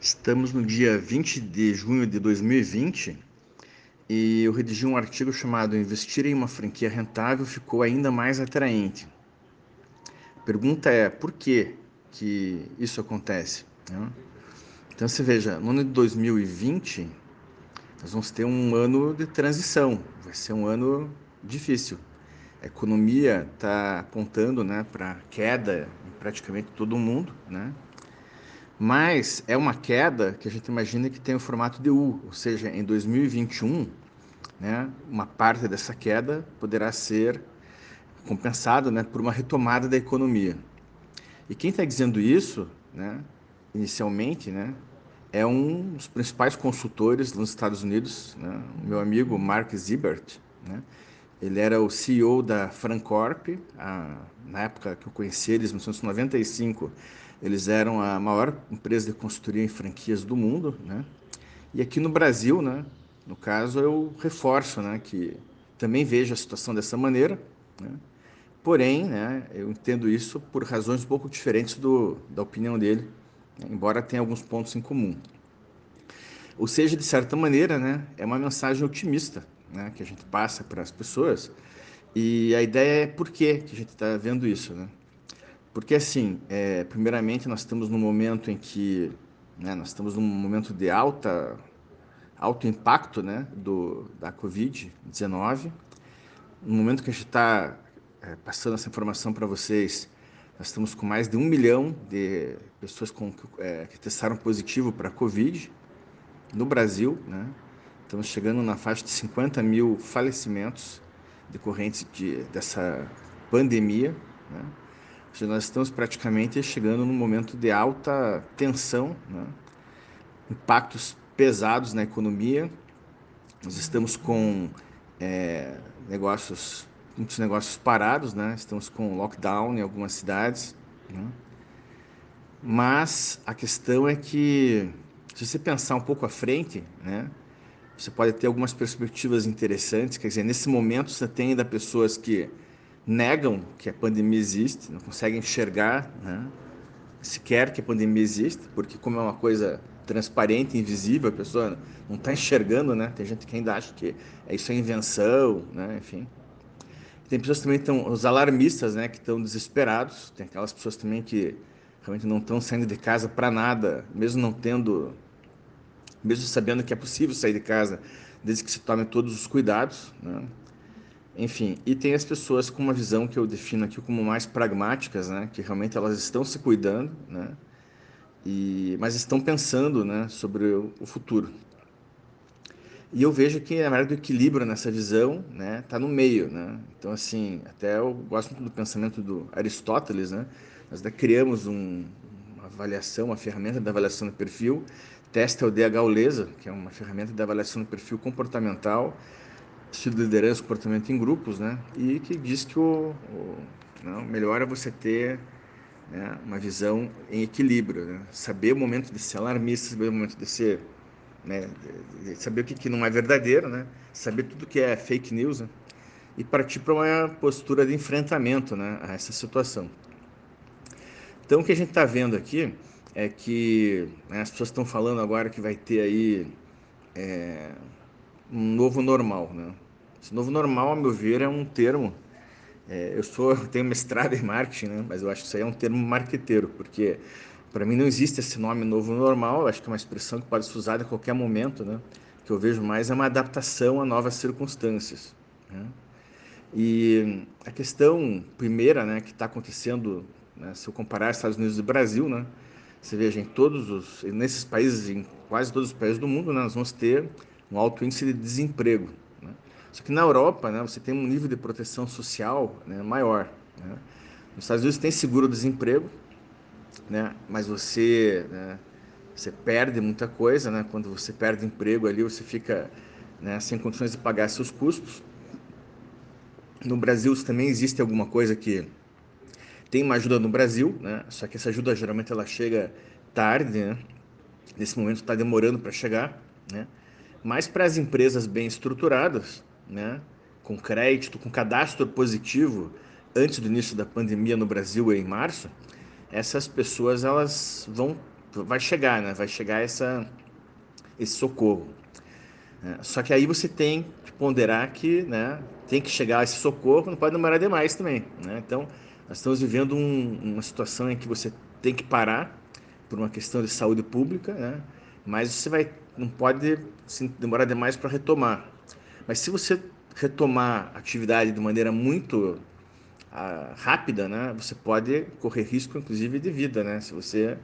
Estamos no dia 20 de junho de 2020 e eu redigi um artigo chamado Investir em uma franquia rentável ficou ainda mais atraente. A pergunta é por que, que isso acontece? Né? Então você veja, no ano de 2020 nós vamos ter um ano de transição, vai ser um ano difícil. A economia está apontando né, para queda em praticamente todo mundo, né? Mas é uma queda que a gente imagina que tem o formato de U, ou seja, em 2021, né, uma parte dessa queda poderá ser compensada né, por uma retomada da economia. E quem está dizendo isso, né, inicialmente, né, é um dos principais consultores nos Estados Unidos, né, meu amigo Mark Zibert. Né, ele era o CEO da Francorp, a, na época que eu conheci eles, em 1995, eles eram a maior empresa de consultoria em franquias do mundo, né? E aqui no Brasil, né, no caso, eu reforço, né, que também vejo a situação dessa maneira, né? Porém, né, eu entendo isso por razões um pouco diferentes do, da opinião dele, né? embora tenha alguns pontos em comum. Ou seja, de certa maneira, né, é uma mensagem otimista né, que a gente passa para as pessoas. E a ideia é por que a gente está vendo isso. Né? Porque, assim, é, primeiramente, nós estamos num momento em que né, nós estamos num momento de alta, alto impacto né, do, da Covid-19. No momento que a gente está é, passando essa informação para vocês, nós estamos com mais de um milhão de pessoas com, é, que testaram positivo para a Covid no Brasil. Né? Estamos chegando na faixa de 50 mil falecimentos decorrentes de, dessa pandemia. Né? Seja, nós estamos praticamente chegando num momento de alta tensão, né? impactos pesados na economia. Nós estamos com é, negócios, muitos negócios parados, né? estamos com lockdown em algumas cidades. Né? Mas a questão é que, se você pensar um pouco à frente, né? você pode ter algumas perspectivas interessantes. Quer dizer, nesse momento você tem ainda pessoas que negam que a pandemia existe, não conseguem enxergar né, sequer que a pandemia existe, porque como é uma coisa transparente, invisível, a pessoa não está enxergando, né? Tem gente que ainda acha que é isso é invenção, né? Enfim. Tem pessoas também que estão, os alarmistas, né? Que estão desesperados. Tem aquelas pessoas também que realmente não estão saindo de casa para nada, mesmo não tendo, mesmo sabendo que é possível sair de casa, desde que se tome todos os cuidados, né? Enfim, e tem as pessoas com uma visão que eu defino aqui como mais pragmáticas, né? Que realmente elas estão se cuidando, né? E, mas estão pensando, né? Sobre o, o futuro. E eu vejo que na verdade o equilíbrio nessa visão, né? Tá no meio, né? Então assim, até eu gosto muito do pensamento do Aristóteles, né? Nós até criamos um, uma avaliação, uma ferramenta de avaliação do perfil, teste aldeia gaulesa, que é uma ferramenta de avaliação do perfil comportamental de liderança, comportamento em grupos, né? E que diz que o, o não, melhor é você ter né, uma visão em equilíbrio, né? saber o momento de ser alarmista, saber o momento de ser, né, de saber o que, que não é verdadeiro, né? Saber tudo que é fake news, né? E partir para uma postura de enfrentamento, né, a essa situação. Então, o que a gente está vendo aqui é que né, as pessoas estão falando agora que vai ter aí é, um novo normal, né? Esse novo normal, a meu ver, é um termo. É, eu sou, eu tenho mestrado em marketing, né? Mas eu acho que isso aí é um termo marqueteiro, porque para mim não existe esse nome novo normal. Eu acho que é uma expressão que pode ser usada a qualquer momento, né? Que eu vejo mais é uma adaptação a novas circunstâncias. Né? E a questão primeira, né, que está acontecendo, né, se eu comparar Estados Unidos e Brasil, né? Você veja em todos os, nesses países, em quase todos os países do mundo, né, nós vamos ter um alto índice de desemprego. Só que na Europa, né, você tem um nível de proteção social né, maior. Né? Nos Estados Unidos tem seguro-desemprego, né, mas você, né, você perde muita coisa. Né? Quando você perde emprego ali, você fica né, sem condições de pagar seus custos. No Brasil também existe alguma coisa que tem uma ajuda no Brasil, né? Só que essa ajuda geralmente ela chega tarde, né? Nesse momento está demorando para chegar, né? Mas para as empresas bem estruturadas, né, com crédito, com cadastro positivo, antes do início da pandemia no Brasil em março, essas pessoas elas vão vai chegar, né? Vai chegar essa, esse socorro. É, só que aí você tem que ponderar que né, tem que chegar esse socorro, não pode demorar demais também. Né? Então, nós estamos vivendo um, uma situação em que você tem que parar por uma questão de saúde pública, né? mas você vai, não pode assim, demorar demais para retomar. Mas se você retomar a atividade de maneira muito ah, rápida, né, você pode correr risco, inclusive, de vida, né, se você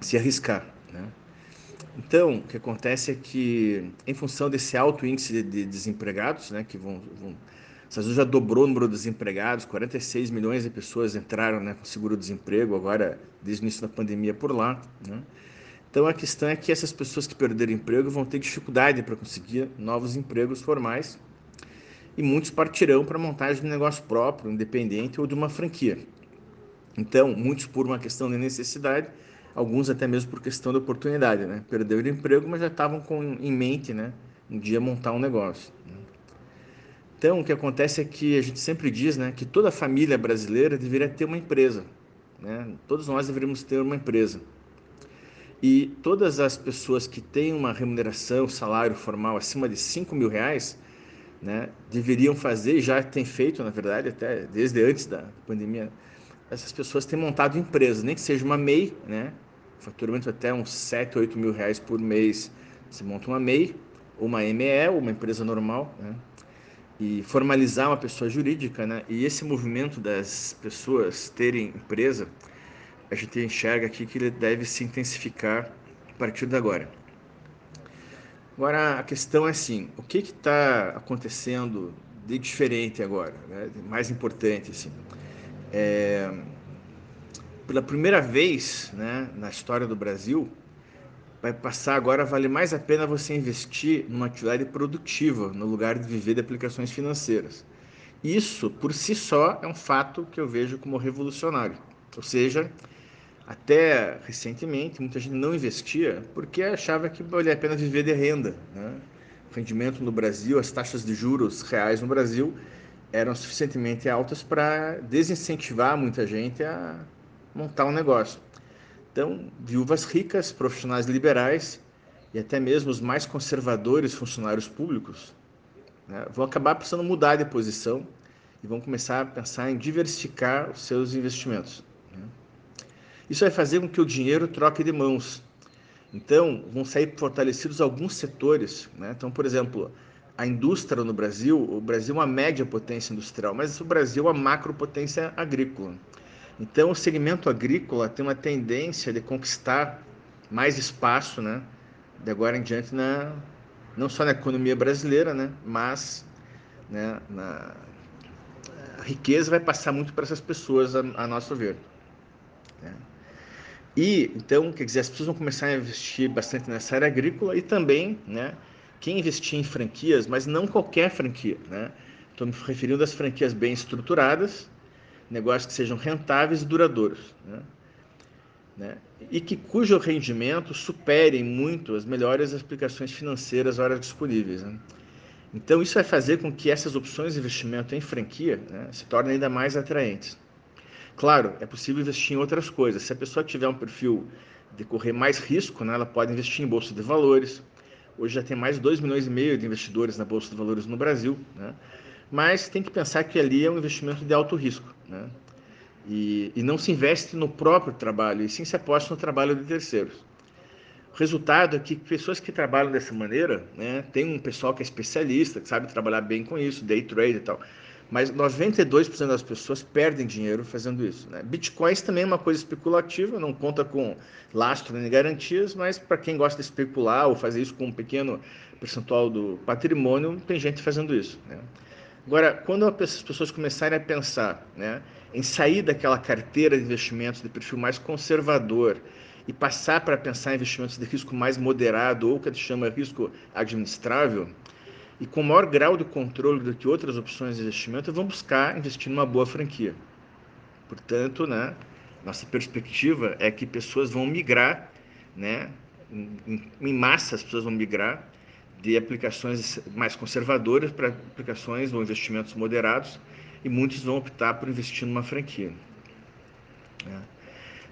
se arriscar. Né? Então, o que acontece é que, em função desse alto índice de desempregados, né, que vão, vão Estados já dobrou o número de desempregados, 46 milhões de pessoas entraram né, com seguro-desemprego agora, desde o início da pandemia por lá. Né? Então a questão é que essas pessoas que perderam emprego vão ter dificuldade para conseguir novos empregos formais e muitos partirão para montagem de um negócio próprio, independente ou de uma franquia. Então, muitos por uma questão de necessidade, alguns até mesmo por questão de oportunidade, né? Perderam o emprego, mas já estavam com em mente, né, um dia montar um negócio. Né? Então, o que acontece é que a gente sempre diz, né, que toda família brasileira deveria ter uma empresa, né? Todos nós deveríamos ter uma empresa. E todas as pessoas que têm uma remuneração, salário formal acima de 5 mil reais, né, deveriam fazer, já têm feito, na verdade, até desde antes da pandemia, essas pessoas têm montado empresas, nem que seja uma MEI, né, faturamento até uns 7, 8 mil reais por mês, você monta uma MEI, uma ME, uma empresa normal, né, e formalizar uma pessoa jurídica, né, e esse movimento das pessoas terem empresa, a gente enxerga aqui que ele deve se intensificar a partir de agora. Agora, a questão é assim, o que está acontecendo de diferente agora, né? mais importante, assim, é, pela primeira vez né, na história do Brasil, vai passar agora, vale mais a pena você investir numa atividade produtiva, no lugar de viver de aplicações financeiras. Isso, por si só, é um fato que eu vejo como revolucionário. Ou seja, até recentemente, muita gente não investia porque achava que valia a pena viver de renda. Né? O rendimento no Brasil, as taxas de juros reais no Brasil eram suficientemente altas para desincentivar muita gente a montar um negócio. Então, viúvas ricas, profissionais liberais e até mesmo os mais conservadores funcionários públicos né, vão acabar precisando mudar de posição e vão começar a pensar em diversificar os seus investimentos. Isso vai fazer com que o dinheiro troque de mãos. Então, vão sair fortalecidos alguns setores. Né? Então, por exemplo, a indústria no Brasil, o Brasil é uma média potência industrial, mas o Brasil é uma macropotência agrícola. Então, o segmento agrícola tem uma tendência de conquistar mais espaço, né? De agora em diante, na, não só na economia brasileira, né? Mas né? na, a riqueza vai passar muito para essas pessoas, a, a nosso ver. Né? E então, quer dizer, as pessoas vão começar a investir bastante nessa área agrícola e também, né, quem investir em franquias, mas não qualquer franquia, né? Estou me referindo às franquias bem estruturadas, negócios que sejam rentáveis e duradouros, né? né? E que cujo rendimento superem muito as melhores aplicações financeiras horas disponíveis. Né? Então, isso vai fazer com que essas opções de investimento em franquia né, se tornem ainda mais atraentes. Claro, é possível investir em outras coisas. Se a pessoa tiver um perfil de correr mais risco, né, ela pode investir em bolsa de valores. Hoje já tem mais de 2 milhões e meio de investidores na bolsa de valores no Brasil, né? mas tem que pensar que ali é um investimento de alto risco. Né? E, e não se investe no próprio trabalho, e sim se aposta no trabalho de terceiros. O resultado é que pessoas que trabalham dessa maneira, né, tem um pessoal que é especialista, que sabe trabalhar bem com isso, day trade e tal, mas 92% das pessoas perdem dinheiro fazendo isso. Né? Bitcoins também é uma coisa especulativa, não conta com lastro nem garantias, mas para quem gosta de especular ou fazer isso com um pequeno percentual do patrimônio, tem gente fazendo isso. Né? Agora, quando as pessoas começarem a pensar né, em sair daquela carteira de investimentos de perfil mais conservador e passar para pensar em investimentos de risco mais moderado ou que a gente chama risco administrável, e com maior grau de controle do que outras opções de investimento, vão buscar investir numa boa franquia. Portanto, né, nossa perspectiva é que pessoas vão migrar, né, em, em massa as pessoas vão migrar de aplicações mais conservadoras para aplicações ou investimentos moderados e muitos vão optar por investir numa franquia. Né?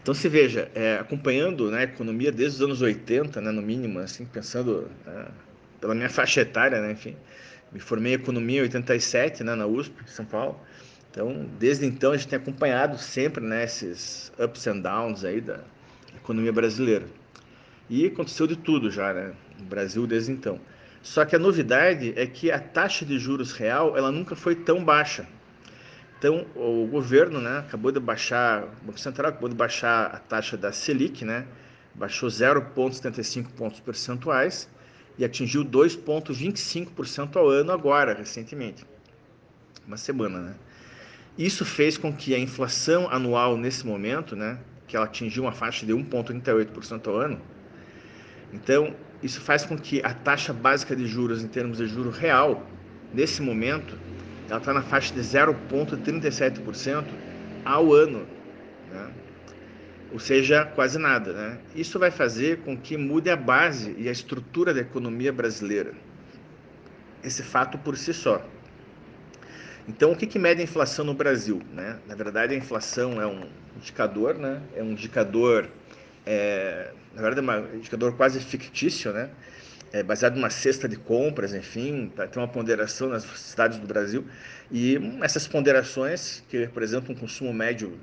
Então se veja, é, acompanhando né, a economia desde os anos 80, né, no mínimo, assim, pensando né, pela minha faixa etária, né, enfim, me formei em economia em 87, né, na USP, São Paulo. Então, desde então a gente tem acompanhado sempre né, esses ups and downs aí da economia brasileira. E aconteceu de tudo já, né, no Brasil desde então. Só que a novidade é que a taxa de juros real, ela nunca foi tão baixa. Então, o governo, né, acabou de baixar, o Banco Central acabou de baixar a taxa da Selic, né, baixou 0,75 pontos percentuais e atingiu 2,25% ao ano agora, recentemente. Uma semana, né? Isso fez com que a inflação anual nesse momento, né, que ela atingiu uma faixa de 1,38% ao ano, então isso faz com que a taxa básica de juros em termos de juro real, nesse momento, ela está na faixa de 0,37% ao ano. Né? Ou seja, quase nada. Né? Isso vai fazer com que mude a base e a estrutura da economia brasileira. Esse fato por si só. Então, o que, que mede a inflação no Brasil? Né? Na verdade, a inflação é um indicador, né? é um indicador, é, na verdade, é um indicador quase fictício, né? É baseado numa cesta de compras, enfim, tá, tem uma ponderação nas cidades do Brasil. E essas ponderações, que representam um consumo médio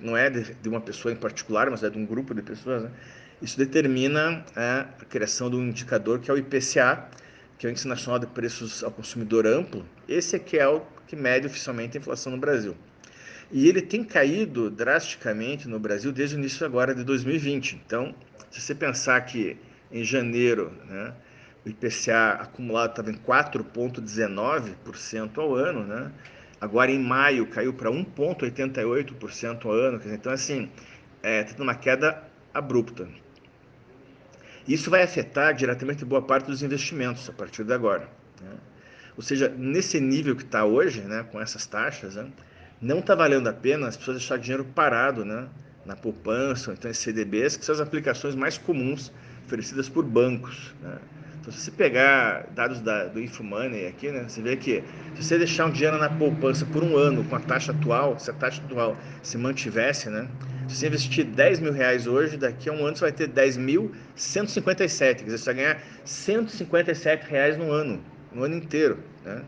não é de, de, uma pessoa em particular, mas é de um grupo de pessoas, né? isso determina é, a criação de um indicador que é o IPCA, que é o Índice Nacional de Preços ao Consumidor Amplo. Esse é que é o que mede oficialmente a inflação no Brasil. E ele tem caído drasticamente no Brasil desde o início agora de 2020. Então, se você pensar que em janeiro, né, o IPCA acumulado estava em 4,19% ao ano, né? Agora em maio caiu para 1,88% ao ano. Então, assim, é, tendo uma queda abrupta. Isso vai afetar diretamente boa parte dos investimentos a partir de agora. Né? Ou seja, nesse nível que está hoje, né, com essas taxas, né, não está valendo a pena as pessoas deixarem dinheiro parado né, na poupança, ou então em CDBs, que são as aplicações mais comuns oferecidas por bancos. Né? Então, se você pegar dados da, do Infomoney aqui, né, você vê que se você deixar um dinheiro na poupança por um ano com a taxa atual, se a taxa atual se mantivesse, né, se você investir 10 mil reais hoje, daqui a um ano você vai ter 10.157, quer dizer, você vai ganhar 157 reais no ano, no ano inteiro. Né?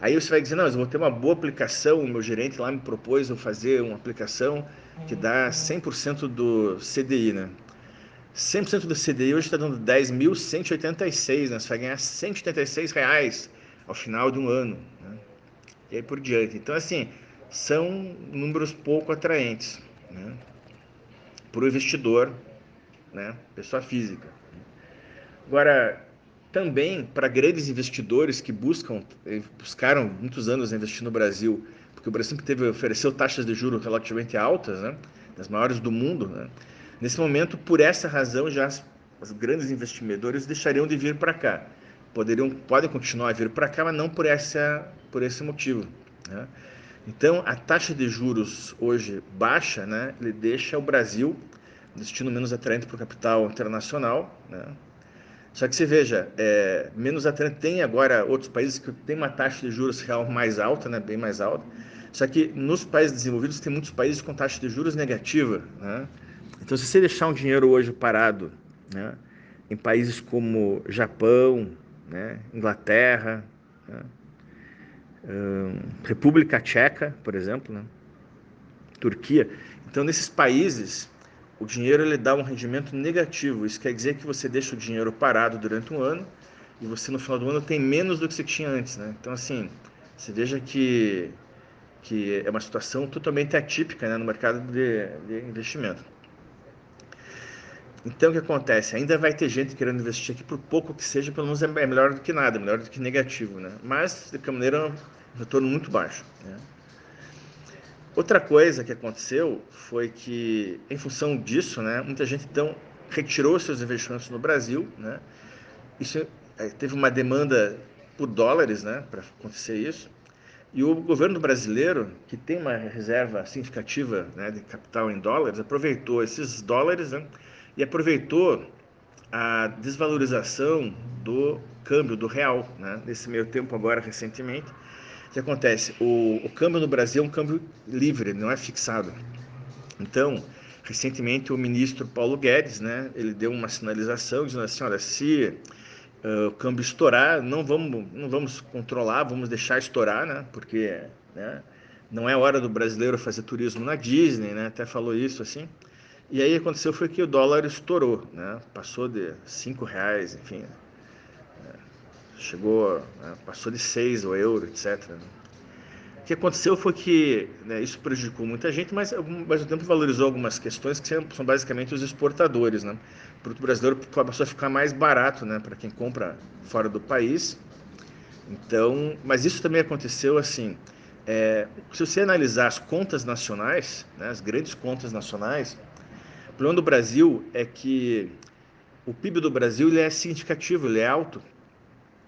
Aí você vai dizer, não, eu vou ter uma boa aplicação, o meu gerente lá me propôs eu fazer uma aplicação que dá 100% do CDI, né? 100% do CDI hoje está dando 10.186, né? Você vai ganhar 186 reais ao final de um ano, né? E aí por diante. Então, assim, são números pouco atraentes, né? Para o investidor, né? Pessoa física. Agora, também para grandes investidores que buscam, eh, buscaram muitos anos investir no Brasil, porque o Brasil sempre teve, ofereceu taxas de juros relativamente altas, né? Das maiores do mundo, né? Nesse momento, por essa razão, já os grandes investidores deixariam de vir para cá. Poderiam, podem continuar a vir para cá, mas não por, essa, por esse motivo. Né? Então, a taxa de juros hoje baixa, né, ele deixa o Brasil destino menos atraente para o capital internacional. Né? Só que você veja, é, menos atraente tem agora outros países que têm uma taxa de juros real mais alta, né, bem mais alta. Só que nos países desenvolvidos tem muitos países com taxa de juros negativa. Né? Então, se você deixar um dinheiro hoje parado né, em países como Japão, né, Inglaterra, né, hum, República Tcheca, por exemplo, né, Turquia, então nesses países o dinheiro ele dá um rendimento negativo. Isso quer dizer que você deixa o dinheiro parado durante um ano e você no final do ano tem menos do que você tinha antes, né? Então assim, você veja que que é uma situação totalmente atípica né, no mercado de, de investimento. Então, o que acontece? Ainda vai ter gente querendo investir aqui por pouco que seja, pelo menos é melhor do que nada, melhor do que negativo, né? Mas, de qualquer maneira, um retorno muito baixo. Né? Outra coisa que aconteceu foi que, em função disso, né, muita gente então retirou seus investimentos no Brasil, né? Isso é, teve uma demanda por dólares, né, para acontecer isso. E o governo brasileiro, que tem uma reserva significativa né, de capital em dólares, aproveitou esses dólares, né, e aproveitou a desvalorização do câmbio do real, né? nesse meio tempo agora recentemente. O que acontece? O, o câmbio no Brasil é um câmbio livre, não é fixado. Então, recentemente o ministro Paulo Guedes, né, ele deu uma sinalização dizendo assim, olha, se uh, o câmbio estourar, não vamos, não vamos controlar, vamos deixar estourar, né, porque né, não é hora do brasileiro fazer turismo na Disney, né, até falou isso assim. E aí aconteceu foi que o dólar estourou, né, passou de cinco reais, enfim, né, chegou, né, passou de seis o euro, etc. Né. O que aconteceu foi que né, isso prejudicou muita gente, mas ao mesmo tempo valorizou algumas questões que são basicamente os exportadores. Né? O produto brasileiro passou a ficar mais barato né, para quem compra fora do país. Então, mas isso também aconteceu assim. É, se você analisar as contas nacionais, né, as grandes contas nacionais, o problema do Brasil é que o PIB do Brasil ele é significativo, ele é alto,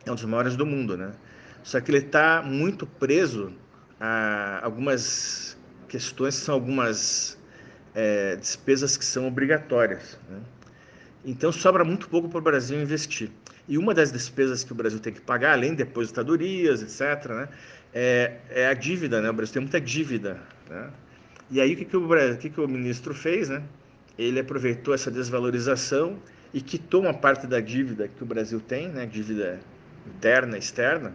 é um dos maiores do mundo, né? Só que ele está muito preso a algumas questões que são algumas é, despesas que são obrigatórias. Né? Então sobra muito pouco para o Brasil investir. E uma das despesas que o Brasil tem que pagar, além de depositadorias, etc., né, é, é, a dívida. Né? O Brasil tem muita dívida. Né? E aí o que, que, o, o que, que o ministro fez? Né? Ele aproveitou essa desvalorização e quitou uma parte da dívida que o Brasil tem, né? dívida interna, externa,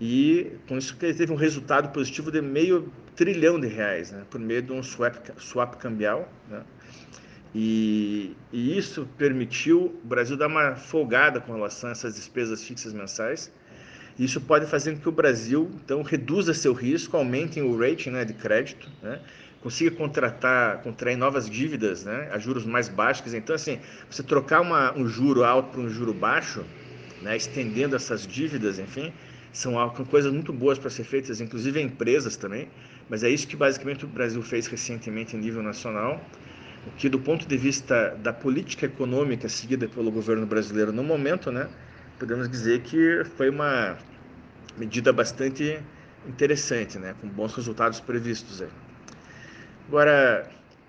e com isso ele teve um resultado positivo de meio trilhão de reais, né, por meio de um swap, swap cambial. Né, e, e, isso permitiu o Brasil dar uma folgada com relação a essas despesas fixas mensais. Isso pode fazer com que o Brasil, então, reduza seu risco, aumente o rating né, de crédito, né, consiga contratar, contrair novas dívidas né, a juros mais baixos. Então, assim, você trocar uma, um juro alto para um juro baixo, né, estendendo essas dívidas, enfim, são coisas muito boas para ser feitas, inclusive em empresas também, mas é isso que basicamente o Brasil fez recentemente em nível nacional, o que do ponto de vista da política econômica seguida pelo governo brasileiro no momento, né, podemos dizer que foi uma medida bastante interessante, né, com bons resultados previstos. Aí. Agora,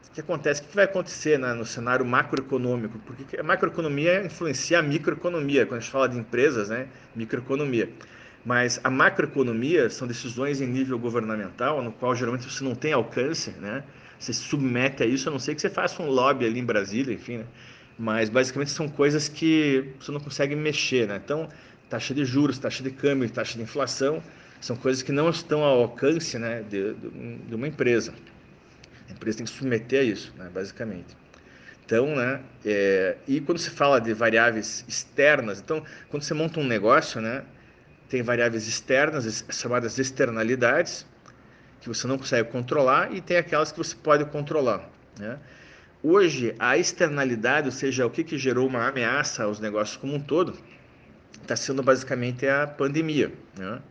o que acontece? O que vai acontecer né, no cenário macroeconômico? Porque a macroeconomia influencia a microeconomia, quando a gente fala de empresas, né, microeconomia. Mas a macroeconomia são decisões em nível governamental, no qual geralmente você não tem alcance, né? Você se submete a isso, a não ser que você faça um lobby ali em Brasília, enfim, né? Mas basicamente são coisas que você não consegue mexer, né? Então, taxa de juros, taxa de câmbio, taxa de inflação, são coisas que não estão ao alcance né, de, de uma empresa. A empresa tem que se submeter a isso, né, basicamente. Então, né, é, e quando se fala de variáveis externas, então, quando você monta um negócio, né, tem variáveis externas, chamadas externalidades, que você não consegue controlar, e tem aquelas que você pode controlar. Né? Hoje, a externalidade, ou seja, o que, que gerou uma ameaça aos negócios como um todo, está sendo basicamente a pandemia. Né?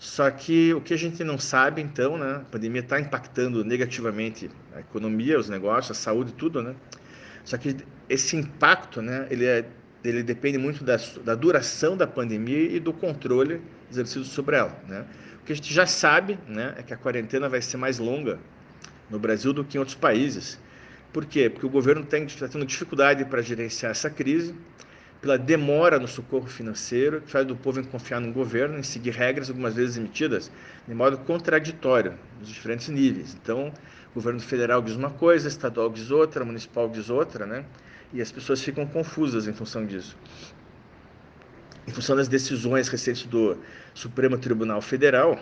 Só que o que a gente não sabe, então, né? a pandemia está impactando negativamente a economia, os negócios, a saúde, tudo, né? Só que esse impacto, né, ele é ele depende muito da, da duração da pandemia e do controle exercido sobre ela. Né? O que a gente já sabe né, é que a quarentena vai ser mais longa no Brasil do que em outros países. Por quê? Porque o governo está tendo dificuldade para gerenciar essa crise, pela demora no socorro financeiro, que faz do povo em confiar no governo, em seguir regras algumas vezes emitidas de modo contraditório, nos diferentes níveis. Então, o governo federal diz uma coisa, estadual diz outra, municipal diz outra, né? E as pessoas ficam confusas em função disso. Em função das decisões recentes do Supremo Tribunal Federal,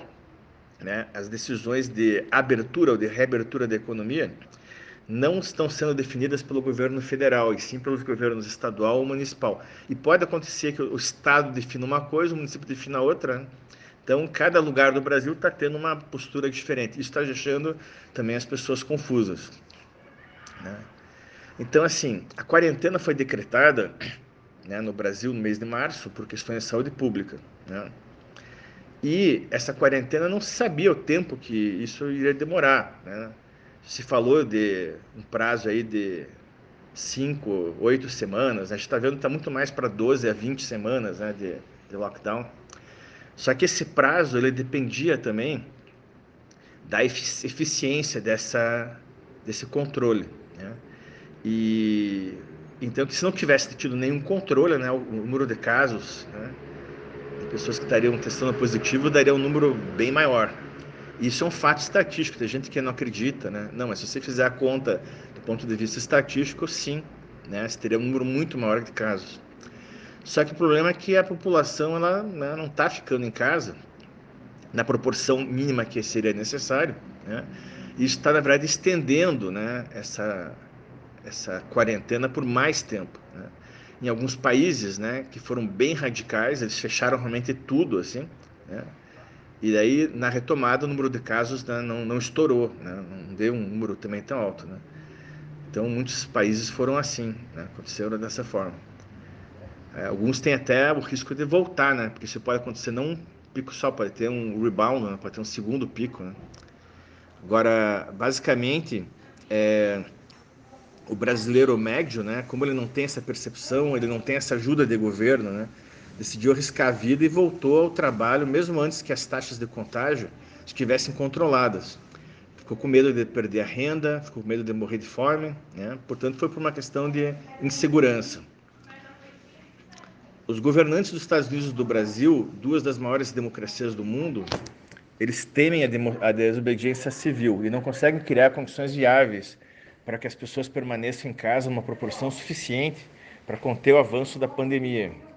né, as decisões de abertura ou de reabertura da economia não estão sendo definidas pelo governo federal, e sim pelos governos estadual ou municipal. E pode acontecer que o estado defina uma coisa, o município defina outra. Né? Então, cada lugar do Brasil está tendo uma postura diferente. Isso está deixando também as pessoas confusas. Né? Então, assim, a quarentena foi decretada né, no Brasil no mês de março por questões de saúde pública. Né? E essa quarentena não sabia o tempo que isso iria demorar. Né? Se falou de um prazo aí de cinco, oito semanas. A gente está vendo que está muito mais para 12 a 20 semanas né, de, de lockdown. Só que esse prazo ele dependia também da eficiência dessa, desse controle. Né? E então, se não tivesse tido nenhum controle, né, o, número de casos né, de pessoas que estariam testando positivo daria um número bem maior. Isso é um fato estatístico, tem gente que não acredita, né? Não, mas se você fizer a conta do ponto de vista estatístico, sim, né? Você teria um número muito maior de casos. Só que o problema é que a população ela né, não está ficando em casa na proporção mínima que seria necessário, né? Isso está, na verdade, estendendo né, essa, essa quarentena por mais tempo. Né? Em alguns países né, que foram bem radicais, eles fecharam realmente tudo, assim, né? E daí, na retomada, o número de casos né, não, não estourou, né? não deu um número também tão alto. Né? Então, muitos países foram assim, né? aconteceram dessa forma. É, alguns têm até o risco de voltar, né? porque isso pode acontecer não um pico só, pode ter um rebound, né? pode ter um segundo pico. Né? Agora, basicamente, é, o brasileiro médio, né, como ele não tem essa percepção, ele não tem essa ajuda de governo, né, decidiu arriscar a vida e voltou ao trabalho mesmo antes que as taxas de contágio estivessem controladas. Ficou com medo de perder a renda, ficou com medo de morrer de fome, né? portanto foi por uma questão de insegurança. Os governantes dos Estados Unidos e do Brasil, duas das maiores democracias do mundo, eles temem a, a desobediência civil e não conseguem criar condições viáveis para que as pessoas permaneçam em casa uma proporção suficiente para conter o avanço da pandemia.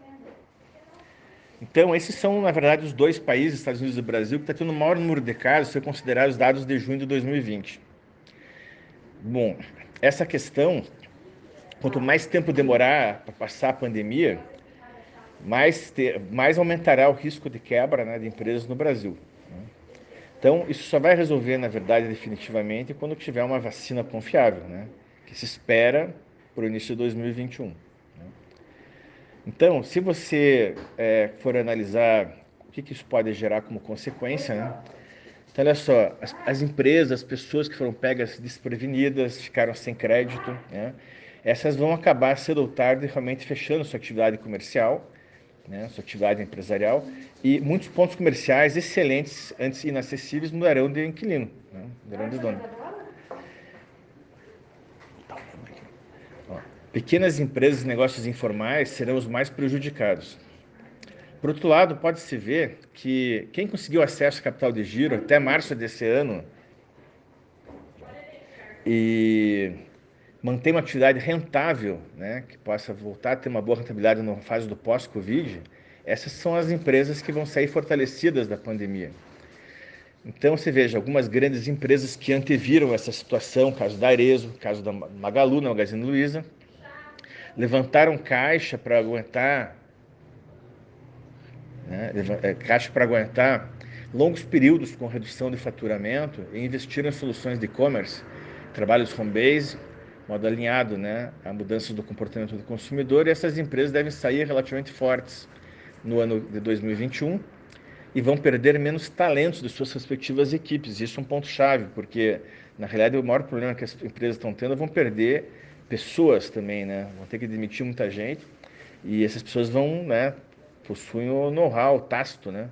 Então, esses são, na verdade, os dois países, Estados Unidos e Brasil, que está tendo o maior número de casos, se considerar os dados de junho de 2020. Bom, essa questão, quanto mais tempo demorar para passar a pandemia, mais, mais aumentará o risco de quebra né, de empresas no Brasil. Né? Então, isso só vai resolver, na verdade, definitivamente, quando tiver uma vacina confiável, né, que se espera para o início de 2021. Então, se você é, for analisar o que, que, isso pode gerar como consequência, né? Então, olha só, as, as, empresas, as pessoas que foram pegas desprevenidas, ficaram sem crédito, né? essas vão acabar cedo ou tarde realmente fechando sua atividade comercial, né? sua atividade empresarial, e muitos pontos comerciais excelentes, antes inacessíveis, mudarão de inquilino, né? mudarão de dono. Pequenas empresas e negócios informais serão os mais prejudicados. Por outro lado, pode-se ver que quem conseguiu acesso a capital de giro até março desse ano e mantém uma atividade rentável, né, que possa voltar a ter uma boa rentabilidade na fase do pós-Covid, essas são as empresas que vão sair fortalecidas da pandemia. Então, você veja, algumas grandes empresas que anteviram essa situação, caso da Arezo, caso da Magalu, na Magazine Luiza, levantaram caixa para aguentar né, é, caixa para aguentar longos períodos com redução de faturamento e investiram em soluções de e-commerce, trabalhos home base, modo alinhado né, à mudança do comportamento do consumidor e essas empresas devem sair relativamente fortes no ano de 2021 e vão perder menos talentos de suas respectivas equipes. Isso é um ponto chave, porque na realidade o maior problema que as empresas estão tendo é vão perder pessoas também, né? Vão ter que demitir muita gente e essas pessoas vão, né, possuem o know-how tácito, né,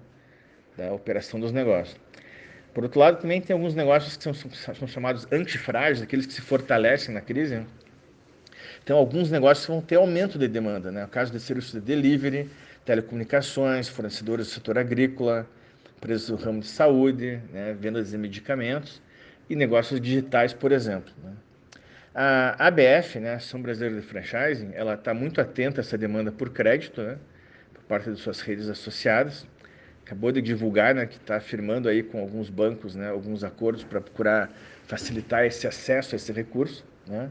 da operação dos negócios. Por outro lado, também tem alguns negócios que são, são chamados antifrágeis, aqueles que se fortalecem na crise. Né? Então, alguns negócios vão ter aumento de demanda, né? O caso de serviços de delivery, telecomunicações, fornecedores do setor agrícola, empresas do ramo de saúde, né? vendas de medicamentos e negócios digitais, por exemplo. Né? A ABF, né, Ação Brasileira de Franchising, ela está muito atenta a essa demanda por crédito, né, por parte de suas redes associadas. Acabou de divulgar, né, que está firmando aí com alguns bancos, né, alguns acordos para procurar facilitar esse acesso a esse recurso, né.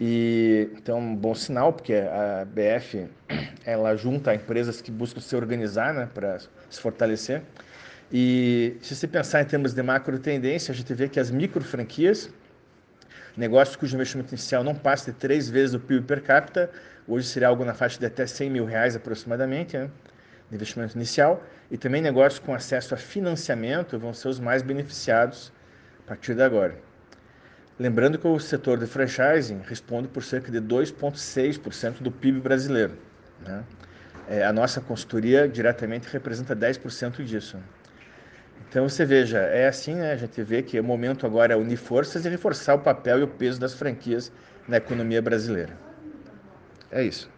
E então um bom sinal, porque a ABF ela junta empresas que buscam se organizar, né, para se fortalecer. E se você pensar em termos de macro tendência, a gente vê que as micro franquias Negócios cujo investimento inicial não passa de três vezes o PIB per capita, hoje seria algo na faixa de até 100 mil reais aproximadamente, né, de investimento inicial. E também negócios com acesso a financiamento vão ser os mais beneficiados a partir de agora. Lembrando que o setor de franchising responde por cerca de 2,6% do PIB brasileiro. Né? É, a nossa consultoria diretamente representa 10% disso. Então você veja, é assim, né? A gente vê que o momento agora é unir forças e reforçar o papel e o peso das franquias na economia brasileira. É isso.